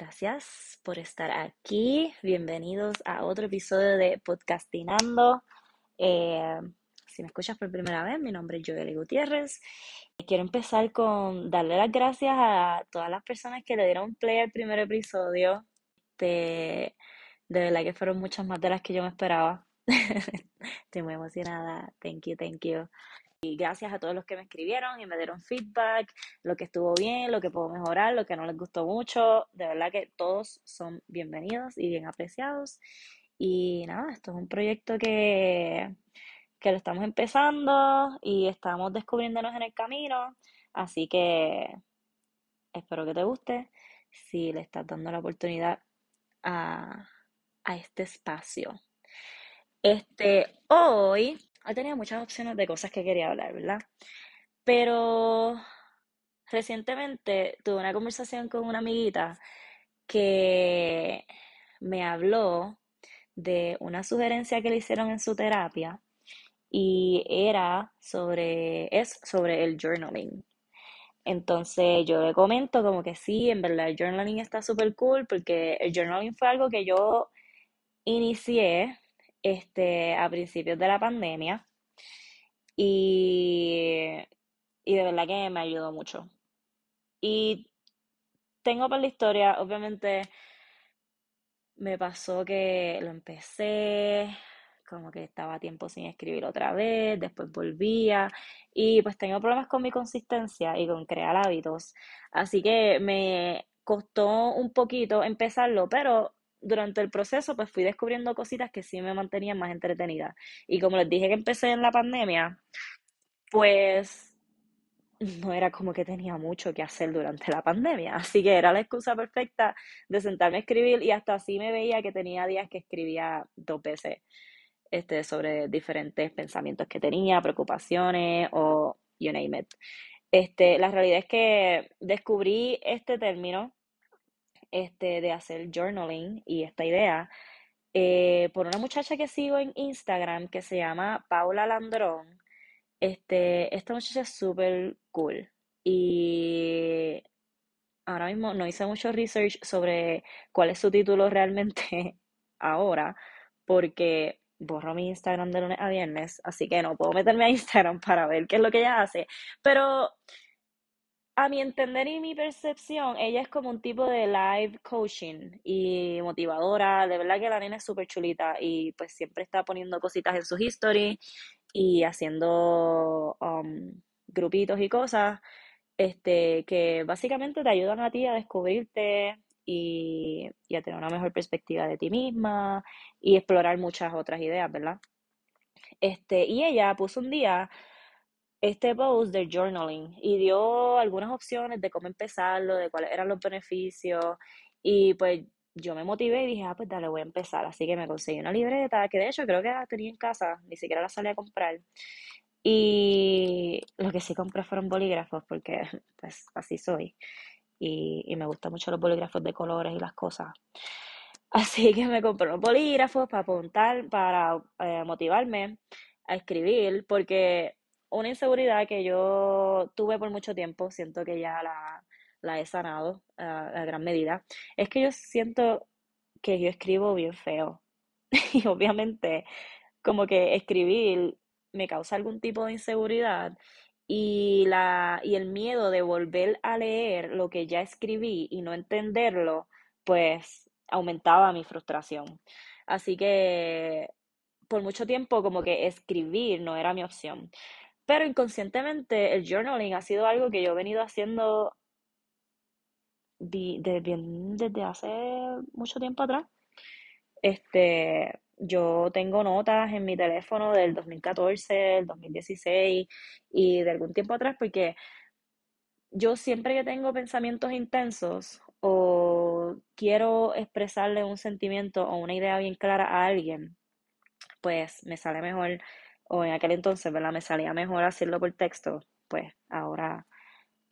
Gracias por estar aquí. Bienvenidos a otro episodio de Podcastinando. Eh, si me escuchas por primera vez, mi nombre es Joely Gutiérrez. Quiero empezar con darle las gracias a todas las personas que le dieron play al primer episodio. De, de verdad que fueron muchas más de las que yo me esperaba. Estoy muy emocionada. Thank you, thank you. Y gracias a todos los que me escribieron y me dieron feedback, lo que estuvo bien, lo que puedo mejorar, lo que no les gustó mucho. De verdad que todos son bienvenidos y bien apreciados. Y nada, esto es un proyecto que, que lo estamos empezando y estamos descubriéndonos en el camino. Así que espero que te guste. Si le estás dando la oportunidad a, a este espacio. Este, hoy he tenido muchas opciones de cosas que quería hablar, ¿verdad? Pero recientemente tuve una conversación con una amiguita que me habló de una sugerencia que le hicieron en su terapia y era sobre, es sobre el journaling. Entonces yo le comento como que sí, en verdad el journaling está súper cool porque el journaling fue algo que yo inicié este, a principios de la pandemia y, y de verdad que me ayudó mucho. Y tengo para la historia, obviamente me pasó que lo empecé, como que estaba tiempo sin escribir otra vez, después volvía y pues tengo problemas con mi consistencia y con crear hábitos, así que me costó un poquito empezarlo, pero durante el proceso pues fui descubriendo cositas que sí me mantenían más entretenida. Y como les dije que empecé en la pandemia, pues no era como que tenía mucho que hacer durante la pandemia, así que era la excusa perfecta de sentarme a escribir y hasta así me veía que tenía días que escribía dos veces este, sobre diferentes pensamientos que tenía, preocupaciones o you name it. Este, la realidad es que descubrí este término este, de hacer journaling y esta idea eh, por una muchacha que sigo en Instagram que se llama Paula Landrón. Este, esta muchacha es súper cool y ahora mismo no hice mucho research sobre cuál es su título realmente ahora porque borro mi Instagram de lunes a viernes, así que no puedo meterme a Instagram para ver qué es lo que ella hace, pero a mi entender y mi percepción, ella es como un tipo de live coaching y motivadora. De verdad que la nena es súper chulita y pues siempre está poniendo cositas en sus historias y haciendo um, grupitos y cosas este, que básicamente te ayudan a ti a descubrirte y, y a tener una mejor perspectiva de ti misma y explorar muchas otras ideas, ¿verdad? Este, y ella puso un día este post de journaling y dio algunas opciones de cómo empezarlo, de cuáles eran los beneficios y pues yo me motivé y dije, ah, pues dale, voy a empezar. Así que me conseguí una libreta que de hecho creo que la tenía en casa, ni siquiera la salí a comprar. Y lo que sí compré fueron bolígrafos porque pues así soy y, y me gustan mucho los bolígrafos de colores y las cosas. Así que me compré unos bolígrafos para apuntar, para eh, motivarme a escribir, porque una inseguridad que yo tuve por mucho tiempo, siento que ya la, he sanado a, gran medida, es que yo siento que yo escribo bien feo. y obviamente como que escribir me causa algún tipo de inseguridad y, la, y el miedo de volver a leer lo que ya escribí y no entenderlo, pues aumentaba mi frustración. Así que por mucho tiempo como que escribir no era mi opción. Pero inconscientemente el journaling ha sido algo que yo he venido haciendo desde hace mucho tiempo atrás. Este, yo tengo notas en mi teléfono del 2014, del 2016 y de algún tiempo atrás porque yo siempre que tengo pensamientos intensos o quiero expresarle un sentimiento o una idea bien clara a alguien, pues me sale mejor o en aquel entonces, ¿verdad? Me salía mejor hacerlo por texto, pues ahora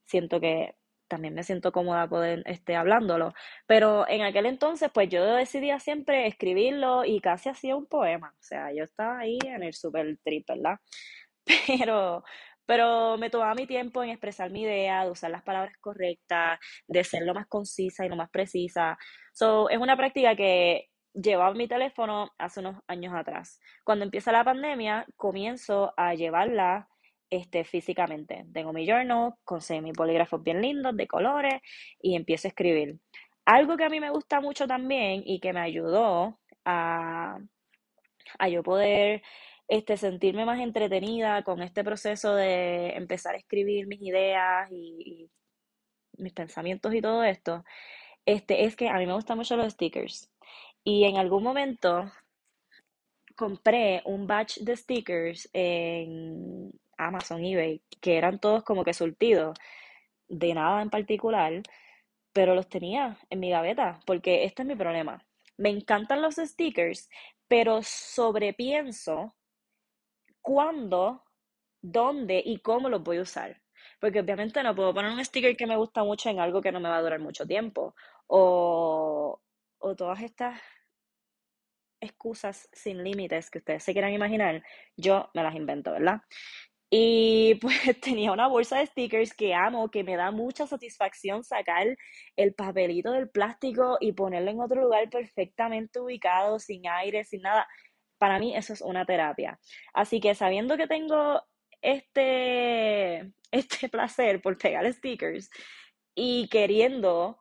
siento que también me siento cómoda poder este, hablándolo. Pero en aquel entonces, pues yo decidía siempre escribirlo y casi hacía un poema. O sea, yo estaba ahí en el super trip, ¿verdad? Pero pero me tomaba mi tiempo en expresar mi idea, de usar las palabras correctas, de ser lo más concisa y lo más precisa. So, es una práctica que llevaba mi teléfono hace unos años atrás. Cuando empieza la pandemia, comienzo a llevarla este, físicamente. Tengo mi journal, conseguí mis bolígrafos bien lindos, de colores, y empiezo a escribir. Algo que a mí me gusta mucho también y que me ayudó a, a yo poder este, sentirme más entretenida con este proceso de empezar a escribir mis ideas y, mis pensamientos y todo esto, este, es que a mí me gustan mucho los stickers. Y en algún momento compré un batch de stickers en Amazon, eBay, que eran todos como que surtidos, de nada en particular, pero los tenía en mi gaveta, porque este es mi problema. Me encantan los stickers, pero sobrepienso cuándo, dónde y cómo los voy a usar. Porque obviamente no puedo poner un sticker que me gusta mucho en algo que no me va a durar mucho tiempo. O, o todas estas excusas sin límites que ustedes se quieran imaginar, yo me las invento, ¿verdad? Y pues tenía una bolsa de stickers que amo, que me da mucha satisfacción sacar el papelito del plástico y ponerlo en otro lugar perfectamente ubicado, sin aire, sin nada. Para mí eso es una terapia. Así que sabiendo que tengo este, este placer por pegar stickers y queriendo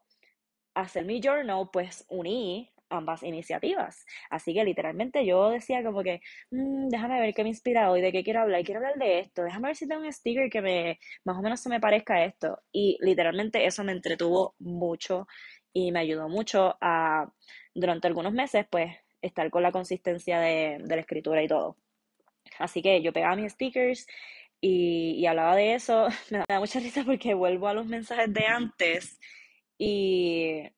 hacer mi journal, pues uní ambas iniciativas. Así que literalmente yo decía como que, mm, déjame ver qué me inspira hoy, de qué quiero hablar, quiero hablar de esto, déjame ver si tengo un sticker que me, más o menos se me parezca a esto. Y literalmente eso me entretuvo mucho y me ayudó mucho a, durante algunos meses, pues, estar con la consistencia de, la escritura y todo. Así que yo pegaba mis stickers y, y, hablaba de eso. Me da mucha risa porque vuelvo a los mensajes de antes y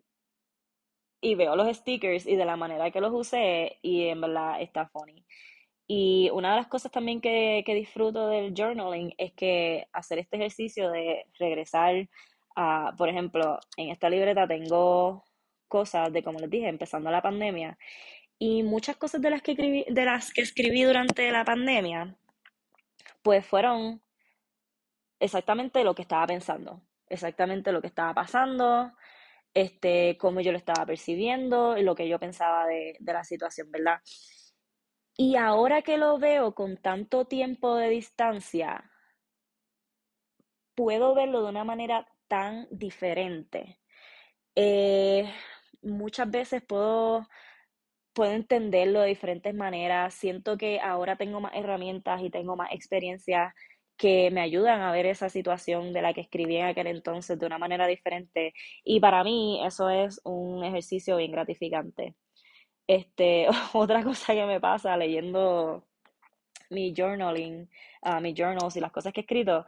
y veo los stickers y de la manera que los usé y en verdad está funny. Y una de las cosas también que, que disfruto del journaling es que hacer este ejercicio de regresar a, por ejemplo, en esta libreta tengo cosas de, como les dije, empezando la pandemia, y muchas cosas de las que escribí, de las que escribí durante la pandemia, pues fueron exactamente lo que estaba pensando, exactamente lo que estaba pasando, este, cómo yo lo estaba percibiendo lo que yo pensaba de, de la situación, ¿verdad? Y ahora que lo veo con tanto tiempo de distancia, puedo verlo de una manera tan diferente. Eh, muchas veces puedo, puedo entenderlo de diferentes maneras. Siento que ahora tengo más herramientas y tengo más experiencia que me ayudan a ver esa situación de la que escribí en aquel entonces de una manera diferente. Y para mí eso es un ejercicio bien gratificante. Este, otra cosa que me pasa leyendo mi journaling, uh, mis journals y las cosas que he escrito,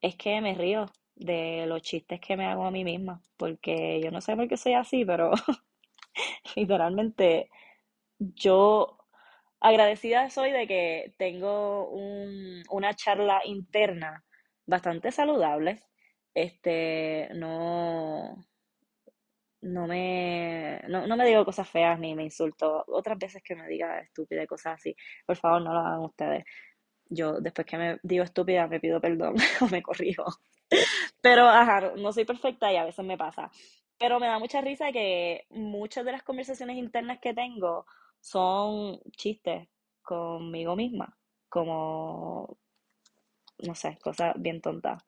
es que me río de los chistes que me hago a mí misma, porque yo no sé por qué soy así, pero literalmente yo agradecida soy de que tengo una charla interna bastante saludable. Este, no, no me, no, me digo cosas feas ni me insulto. Otras veces que me diga estúpida cosas así, por favor no lo hagan ustedes. Yo después que me digo estúpida me pido perdón o me corrijo. Pero, ajá, no soy perfecta y a veces me pasa. Pero me da mucha risa que muchas de las conversaciones internas que tengo son chistes conmigo misma, como, no sé, cosas bien tontas.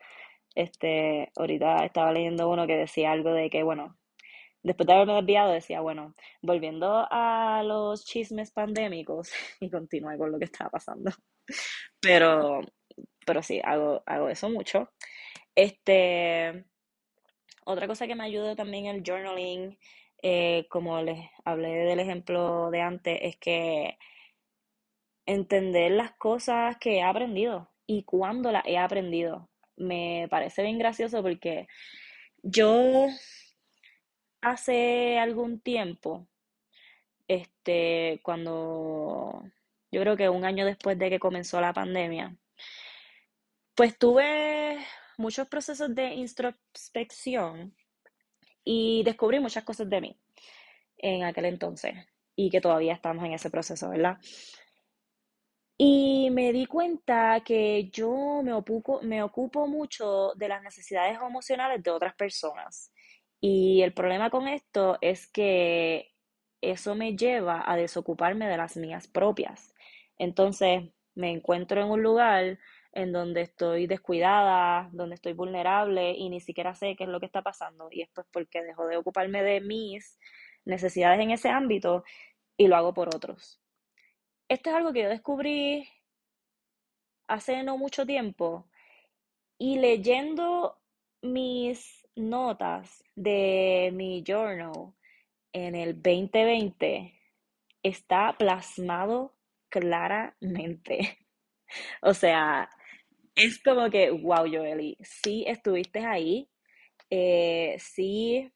Este, ahorita estaba leyendo uno que decía algo de que, bueno, después de haberme desviado, decía, bueno, volviendo a los chismes pandémicos, y continué con lo que estaba pasando. Pero, pero sí, hago, hago eso mucho. Este, otra cosa que me ayuda también el journaling eh, como les hablé del ejemplo de antes, es que entender las cosas que he aprendido y cuándo las he aprendido. Me parece bien gracioso porque yo hace algún tiempo, este, cuando yo creo que un año después de que comenzó la pandemia, pues tuve muchos procesos de introspección y descubrí muchas cosas de mí en aquel entonces y que todavía estamos en ese proceso, ¿verdad? Y me di cuenta que yo me ocupo, me ocupo mucho de las necesidades emocionales de otras personas. Y el problema con esto es que eso me lleva a desocuparme de las mías propias. Entonces me encuentro en un lugar en donde estoy descuidada, donde estoy vulnerable y ni siquiera sé qué es lo que está pasando. Y es porque dejo de ocuparme de mis necesidades en ese ámbito y lo hago por otros. Esto es algo que yo descubrí hace no mucho tiempo y leyendo mis notas de mi journal en el 2020 está plasmado claramente. O sea, es como que, wow, Joeli, sí estuviste ahí, eh, sí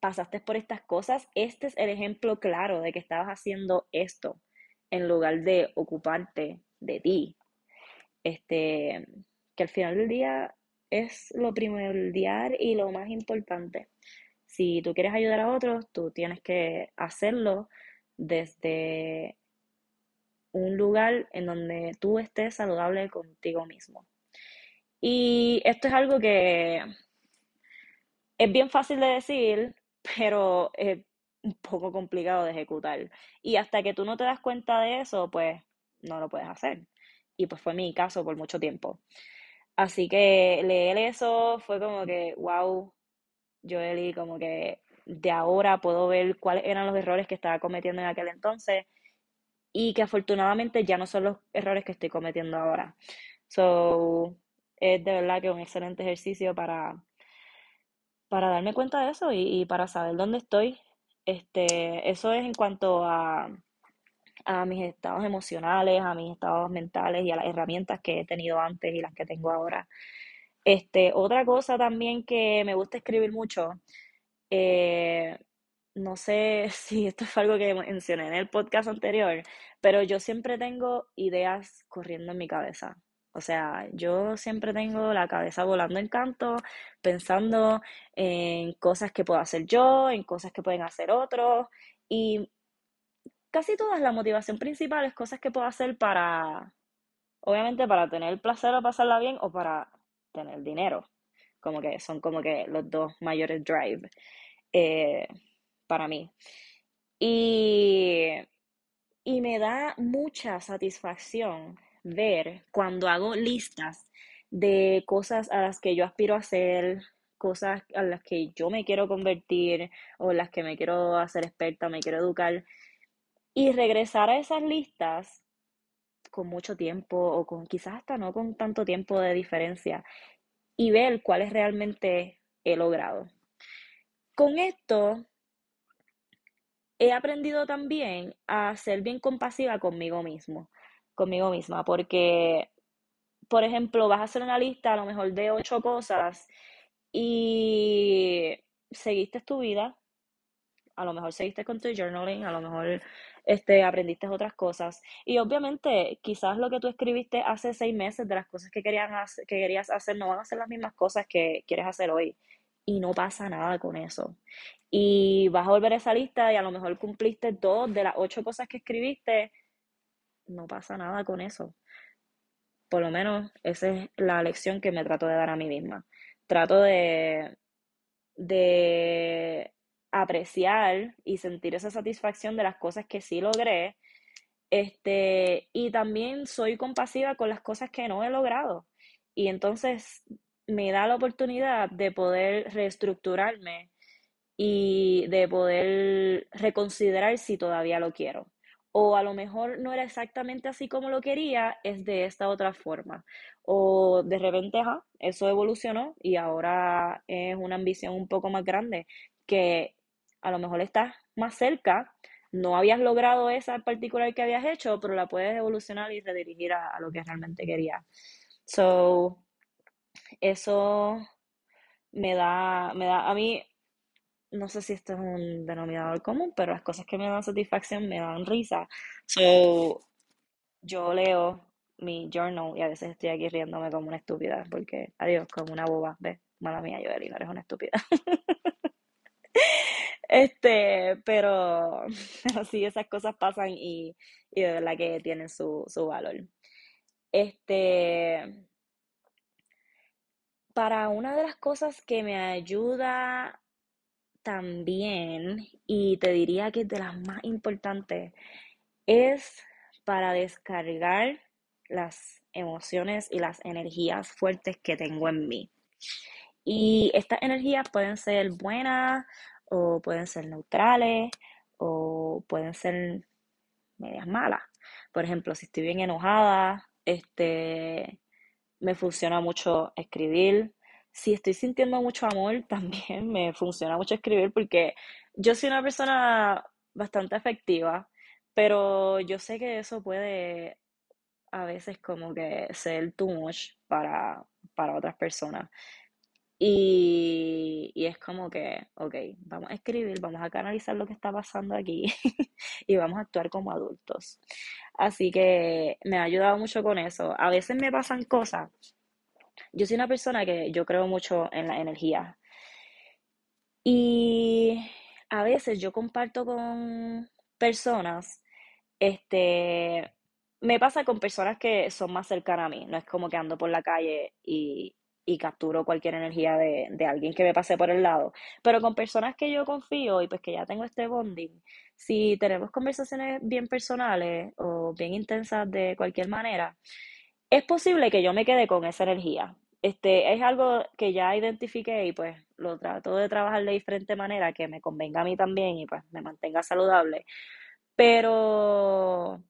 pasaste por estas cosas. Este es el ejemplo claro de que estabas haciendo esto en lugar de ocuparte de ti. Este, que al final del día es lo primordial y lo más importante. Si tú quieres ayudar a otros, tú tienes que hacerlo desde un lugar en donde tú estés saludable contigo mismo. Y esto es algo que es bien fácil de decir, pero es un poco complicado de ejecutar. Y hasta que tú no te das cuenta de eso, pues no lo puedes hacer. Y pues fue mi caso por mucho tiempo. Así que leer eso fue como que, wow, Joely, como que de ahora puedo ver cuáles eran los errores que estaba cometiendo en aquel entonces y que afortunadamente ya no son los errores que estoy cometiendo ahora. So, es de verdad que es un excelente ejercicio para, para darme cuenta de eso y, para saber dónde estoy. Este, eso es en cuanto a, a mis estados emocionales, a mis estados mentales y a las herramientas que he tenido antes y las que tengo ahora. Este, otra cosa también que me gusta escribir mucho, eh, no sé si esto fue algo que mencioné en el podcast anterior, pero yo siempre tengo ideas corriendo en mi cabeza. O sea, yo siempre tengo la cabeza volando en canto, pensando en cosas que puedo hacer yo, en cosas que pueden hacer otros. Y casi todas la motivación principal es cosas que puedo hacer para, obviamente para tener placer o pasarla bien o para tener dinero. Como que son como que los dos mayores drive eh, para mí. Y, y me da mucha satisfacción ver cuando hago listas de cosas a las que yo aspiro a hacer, cosas a las que yo me quiero convertir o las que me quiero hacer experta, me quiero educar y regresar a esas listas con mucho tiempo o con quizás hasta no con tanto tiempo de diferencia y ver cuáles realmente he logrado. Con esto he aprendido también a ser bien compasiva conmigo mismo, conmigo misma, porque, por ejemplo, vas a hacer una lista a lo mejor de ocho cosas y seguiste tu vida, a lo mejor seguiste con tu journaling, a lo mejor este, aprendiste otras cosas. Y obviamente, quizás lo que tú escribiste hace seis meses de las cosas que, querían que querías hacer no van a ser las mismas cosas que quieres hacer hoy. Y no pasa nada con eso. Y vas a volver a esa lista y a lo mejor cumpliste dos de las ocho cosas que escribiste. No pasa nada con eso. Por lo menos esa es la lección que me trato de dar a mí misma. Trato de, de apreciar y sentir esa satisfacción de las cosas que sí logré. Este, y también soy compasiva con las cosas que no he logrado. Y entonces me da la oportunidad de poder reestructurarme y de poder reconsiderar si todavía lo quiero. O a lo mejor no era exactamente así como lo quería, es de esta otra forma. O de repente, eso evolucionó y ahora es una ambición un poco más grande que a lo mejor estás más cerca, no habías logrado esa particular que habías hecho, pero la puedes evolucionar y redirigir a, lo que realmente querías. So, eso me da, me da, a mí, no sé si esto es un denominador común, pero las cosas que me dan satisfacción me dan risa. So, yo leo mi journal y a veces estoy aquí riéndome como una estúpida, porque, adiós, como una boba, ¿ves? Mala mía, yo, no eres una estúpida. Este, pero, pero sí, esas cosas pasan y, y de verdad que tienen su, su valor. Este, para una de las cosas que me ayuda también, y te diría que es de las más importantes, es para descargar las emociones y las energías fuertes que tengo en mí. Y estas energías pueden ser buenas o pueden ser neutrales o pueden ser medias malas. Por ejemplo, si estoy bien enojada, este, me funciona mucho escribir. Si estoy sintiendo mucho amor, también me funciona mucho escribir porque yo soy una persona bastante afectiva, pero yo sé que eso puede a veces como que ser too much para, para otras personas. Y, y es como que, ok, vamos a escribir, vamos a canalizar lo que está pasando aquí y vamos a actuar como adultos. Así que me ha ayudado mucho con eso. A veces me pasan cosas. Yo soy una persona que yo creo mucho en la energía. Y a veces yo comparto con personas, este, me pasa con personas que son más cercanas a mí. No es como que ando por la calle y, y capturo cualquier energía de, de, alguien que me pase por el lado. Pero con personas que yo confío y pues que ya tengo este bonding, si tenemos conversaciones bien personales o bien intensas de cualquier manera, es posible que yo me quede con esa energía. Este, es algo que ya identifiqué y pues lo trato de trabajar de diferente manera que me convenga a mí también y pues me mantenga saludable. Pero,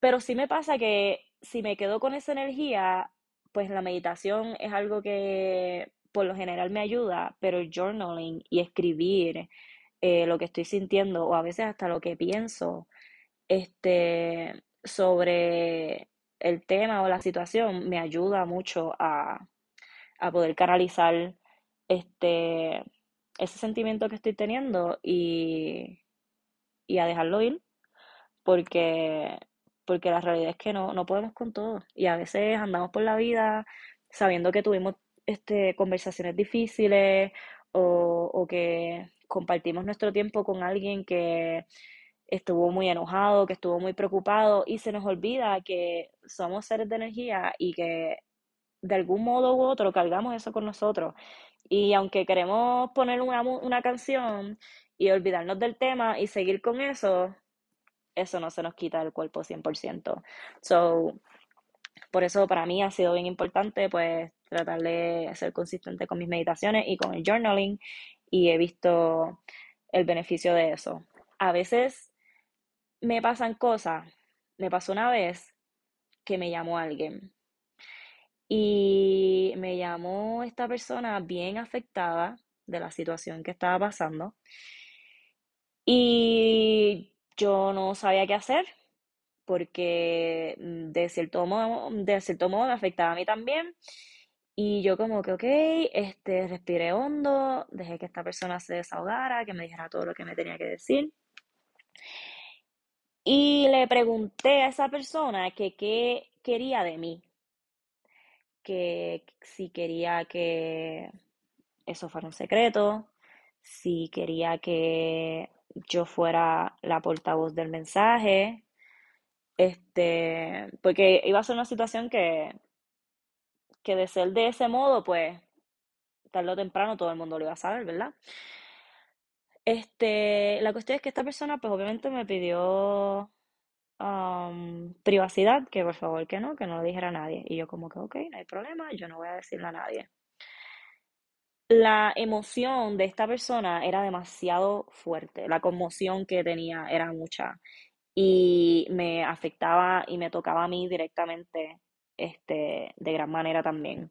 pero sí me pasa que si me quedo con esa energía, pues la meditación es algo que por lo general me ayuda, pero el journaling y escribir eh, lo que estoy sintiendo o a veces hasta lo que pienso este, sobre el tema o la situación me ayuda mucho a, a poder canalizar este, ese sentimiento que estoy teniendo y, y a dejarlo ir porque porque la realidad es que no, no podemos con todo y a veces andamos por la vida sabiendo que tuvimos este, conversaciones difíciles o, o que compartimos nuestro tiempo con alguien que estuvo muy enojado, que estuvo muy preocupado y se nos olvida que somos seres de energía y que de algún modo u otro cargamos eso con nosotros. Y aunque queremos poner una, una canción y olvidarnos del tema y seguir con eso, eso no se nos quita del cuerpo 100%. So, por eso para mí ha sido bien importante pues tratar de ser consistente con mis meditaciones y con el journaling y he visto el beneficio de eso. A veces me pasan cosas, me pasó una vez que me llamó alguien y me llamó esta persona bien afectada de la situación que estaba pasando y yo no sabía qué hacer porque mm, de cierto modo, de cierto modo me afectaba a mí también. Y yo como que, ok, este, respiré hondo, dejé que esta persona se desahogara, que me dijera todo lo que me tenía que decir. Y le pregunté a esa persona que qué quería de mí, que si quería que eso fuera un secreto, si quería que yo fuera la portavoz del mensaje, este, porque iba a ser una situación que, que de ser de ese modo, pues, tarde o temprano todo el mundo lo iba a saber, ¿verdad? Este, la cuestión es que esta persona, pues obviamente me pidió um, privacidad, que por favor que no, que no lo dijera a nadie. Y yo como que, ok, no hay problema, yo no voy a decirle a nadie la emoción de esta persona era demasiado fuerte, la conmoción que tenía era mucha y me afectaba y me tocaba a mí directamente este, de gran manera también.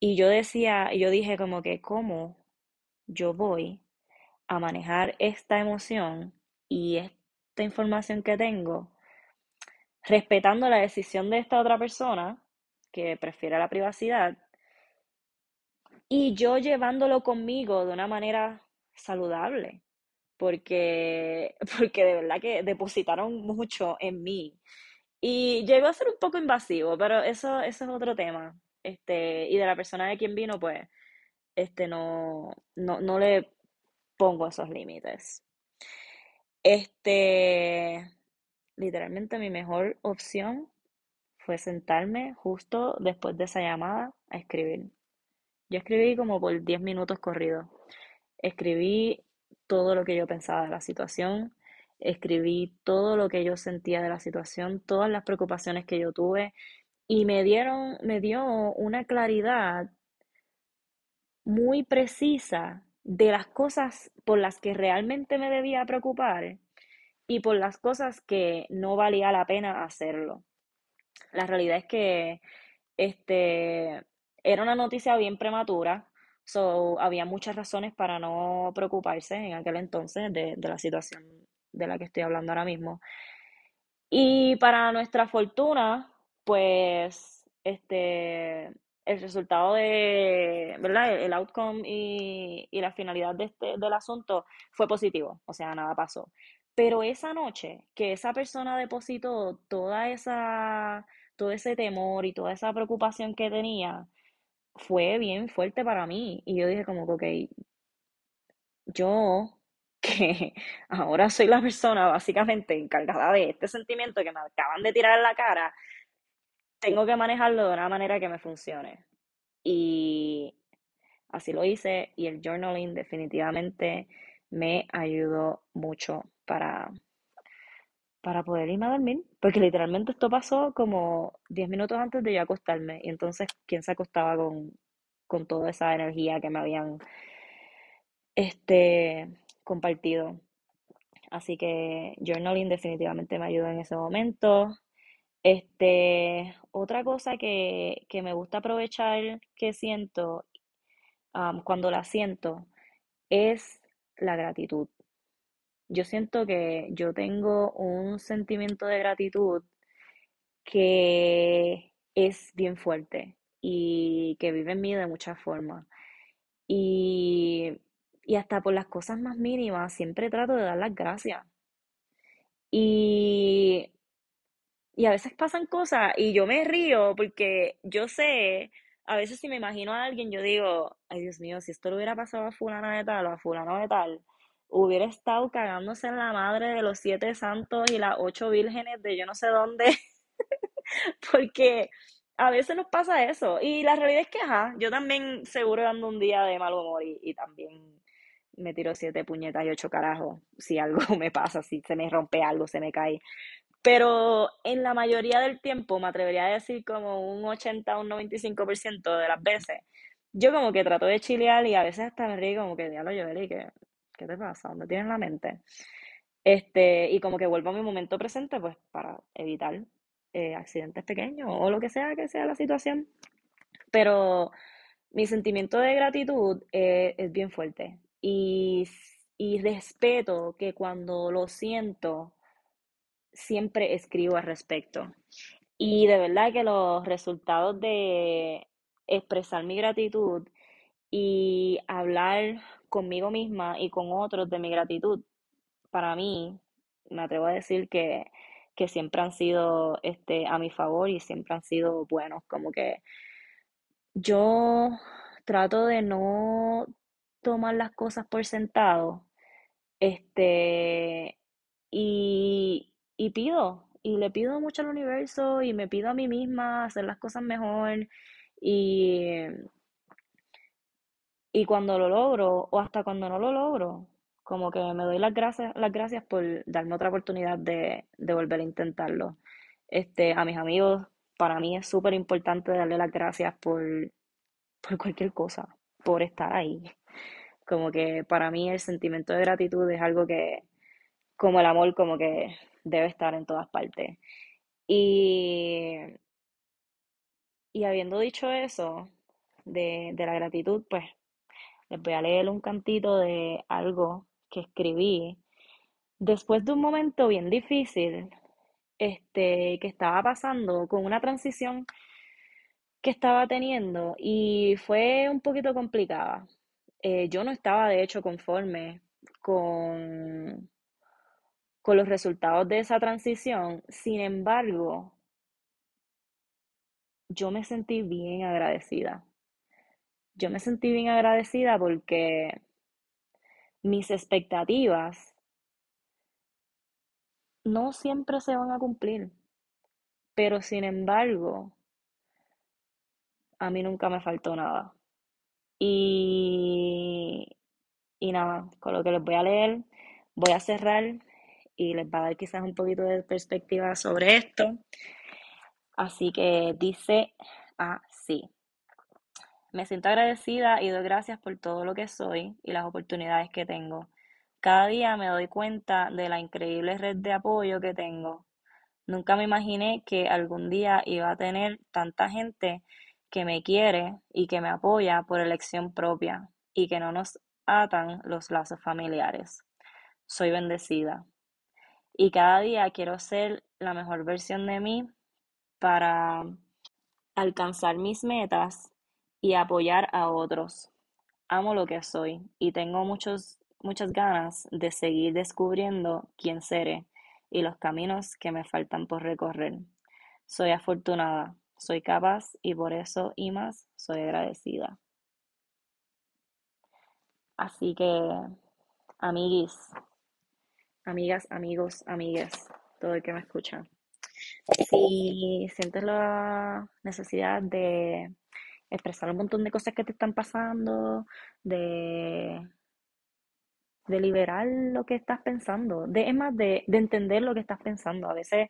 Y yo decía, yo dije como que, ¿cómo yo voy a manejar esta emoción y esta información que tengo, respetando la decisión de esta otra persona que prefiere la privacidad y yo llevándolo conmigo de una manera saludable, porque, porque de verdad que depositaron mucho en mí. Y llegó a ser un poco invasivo, pero eso, eso es otro tema. Este, y de la persona de quien vino, pues, este, no, no, no le, pongo esos límites. Este, literalmente mi mejor opción fue sentarme justo después de esa llamada a escribir. Yo escribí como por 10 minutos corridos. Escribí todo lo que yo pensaba de la situación, escribí todo lo que yo sentía de la situación, todas las preocupaciones que yo tuve y me dieron, me dio una claridad muy precisa de las cosas por las que realmente me debía preocupar y por las cosas que no valía la pena hacerlo. La realidad es que este era una noticia bien prematura, so había muchas razones para no preocuparse en aquel entonces de, de la situación de la que estoy hablando ahora mismo. Y para nuestra fortuna, pues este el resultado de, ¿verdad? El outcome y, y la finalidad de este, del asunto fue positivo, o sea, nada pasó. Pero esa noche que esa persona depositó toda esa, todo ese temor y toda esa preocupación que tenía, fue bien fuerte para mí. Y yo dije como que, yo que ahora soy la persona básicamente encargada de este sentimiento que me acaban de tirar en la cara, tengo que manejarlo de una manera que me funcione. Y así lo hice y el journaling definitivamente me ayudó mucho para, para poder irme a dormir, porque literalmente esto pasó como 10 minutos antes de yo acostarme y entonces, ¿quién se acostaba con, con toda esa energía que me habían este, compartido? Así que journaling definitivamente me ayudó en ese momento. Este, otra cosa que, que me gusta aprovechar que siento cuando la siento es la gratitud. Yo siento que yo tengo un sentimiento de gratitud que es bien fuerte y que vive en mí de muchas formas. Y, y hasta por las cosas más mínimas siempre trato de dar las gracias. Y, y a veces pasan cosas y yo me río porque yo sé, a veces si me imagino a alguien, yo digo, ay Dios mío, si esto le hubiera pasado a fulana de tal o a fulano de tal, hubiera estado cagándose en la madre de los siete santos y las ocho vírgenes de yo no sé dónde, porque a veces nos pasa eso. Y la realidad es que, ajá, yo también seguro ando un día de mal humor y, también me tiro siete puñetas y ocho carajos si algo me pasa, si se me rompe algo, se me cae. Pero en la mayoría del tiempo, me atrevería a decir como un 80 o un 95% de las veces, yo como que trato de chilear y a veces hasta me río como que, diablo, yo, ¿qué, ¿qué te pasa? ¿Dónde tienes la mente? Este, y como que vuelvo a mi momento presente, pues para evitar eh, accidentes pequeños o lo que sea que sea la situación. Pero mi sentimiento de gratitud eh, es bien fuerte y, y respeto que cuando lo siento, siempre escribo al respecto. Y de verdad que los resultados de expresar mi gratitud y hablar conmigo misma y con otros de mi gratitud, para mí, me atrevo a decir que, que siempre han sido este, a mi favor y siempre han sido buenos. Como que yo trato de no tomar las cosas por sentado. Este, y, y pido, y le pido mucho al universo y me pido a mí misma hacer las cosas mejor y, y cuando lo logro o hasta cuando no lo logro, como que me doy las gracias, las gracias por darme otra oportunidad de, de volver a intentarlo. Este, a mis amigos, para mí es súper importante darle las gracias por, por cualquier cosa, por estar ahí. Como que para mí el sentimiento de gratitud es algo que, como el amor, como que debe estar en todas partes. Y, y habiendo dicho eso de, de la gratitud, pues les voy a leer un cantito de algo que escribí después de un momento bien difícil este, que estaba pasando con una transición que estaba teniendo y fue un poquito complicada. Eh, yo no estaba de hecho conforme con, con los resultados de esa transición, sin embargo, yo me sentí bien agradecida. Yo me sentí bien agradecida porque mis expectativas no siempre se van a cumplir, pero sin embargo, a mí nunca me faltó nada. Y, y nada, con lo que les voy a leer, voy a cerrar y les va a dar quizás un poquito de perspectiva sobre esto. Así que dice así. Me siento agradecida y doy gracias por todo lo que soy y las oportunidades que tengo. Cada día me doy cuenta de la increíble red de apoyo que tengo. Nunca me imaginé que algún día iba a tener tanta gente que me quiere y que me apoya por elección propia y que no nos atan los lazos familiares. Soy bendecida. Y cada día quiero ser la mejor versión de mí para alcanzar mis metas y apoyar a otros. Amo lo que soy y tengo muchos, muchas ganas de seguir descubriendo quién seré y los caminos que me faltan por recorrer. Soy afortunada, soy capaz y por eso y más soy agradecida. Así que, amiguis, amigas, amigos, amigues, todo el que me escucha. Si sientes la necesidad de expresar un montón de cosas que te están pasando, de, de liberar lo que estás pensando, de, es más, de, de entender lo que estás pensando. A veces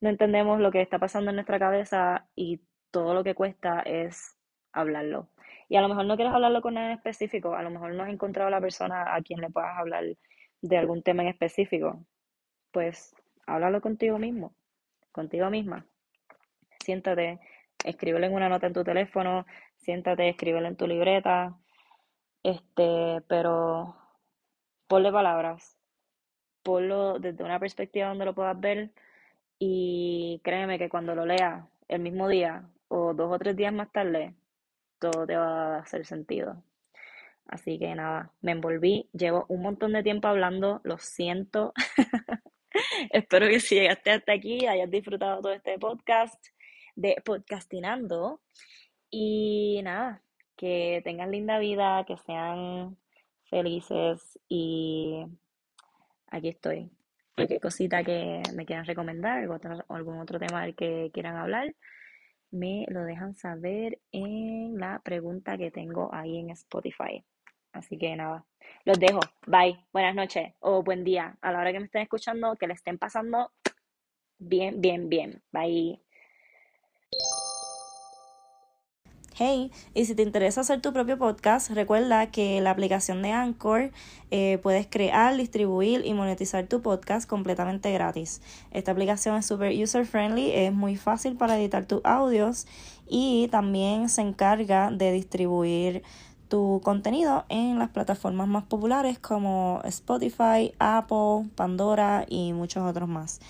no entendemos lo que está pasando en nuestra cabeza y todo lo que cuesta es hablarlo. Y a lo mejor no quieres hablarlo con nadie específico, a lo mejor no has encontrado a la persona a quien le puedas hablar de algún tema en específico. Pues háblalo contigo mismo, contigo misma. Siéntate, escríbelo en una nota en tu teléfono, siéntate, escríbelo en tu libreta, este, pero ponle palabras, ponlo desde una perspectiva donde lo puedas ver y créeme que cuando lo leas el mismo día o dos o tres días más tarde, todo te va a hacer sentido. Así que nada, me envolví, llevo un montón de tiempo hablando, lo siento. Espero que si llegaste hasta aquí hayas disfrutado todo este podcast de podcastinando. Y nada, que tengan linda vida, que sean felices y aquí estoy. Cualquier cosita que me quieran recomendar o algún otro tema del que quieran hablar, me lo dejan saber en la pregunta que tengo ahí en Spotify. Así que nada, los dejo. Bye. Buenas noches o buen día. A la hora que me estén escuchando, que le estén pasando bien, bien, bien. Bye. Hey, y si te interesa hacer tu propio podcast, recuerda que la aplicación de Anchor eh, puedes crear, distribuir y monetizar tu podcast completamente gratis. Esta aplicación es super user friendly, es muy fácil para editar tus audios y también se encarga de distribuir tu contenido en las plataformas más populares como Spotify, Apple, Pandora y muchos otros más.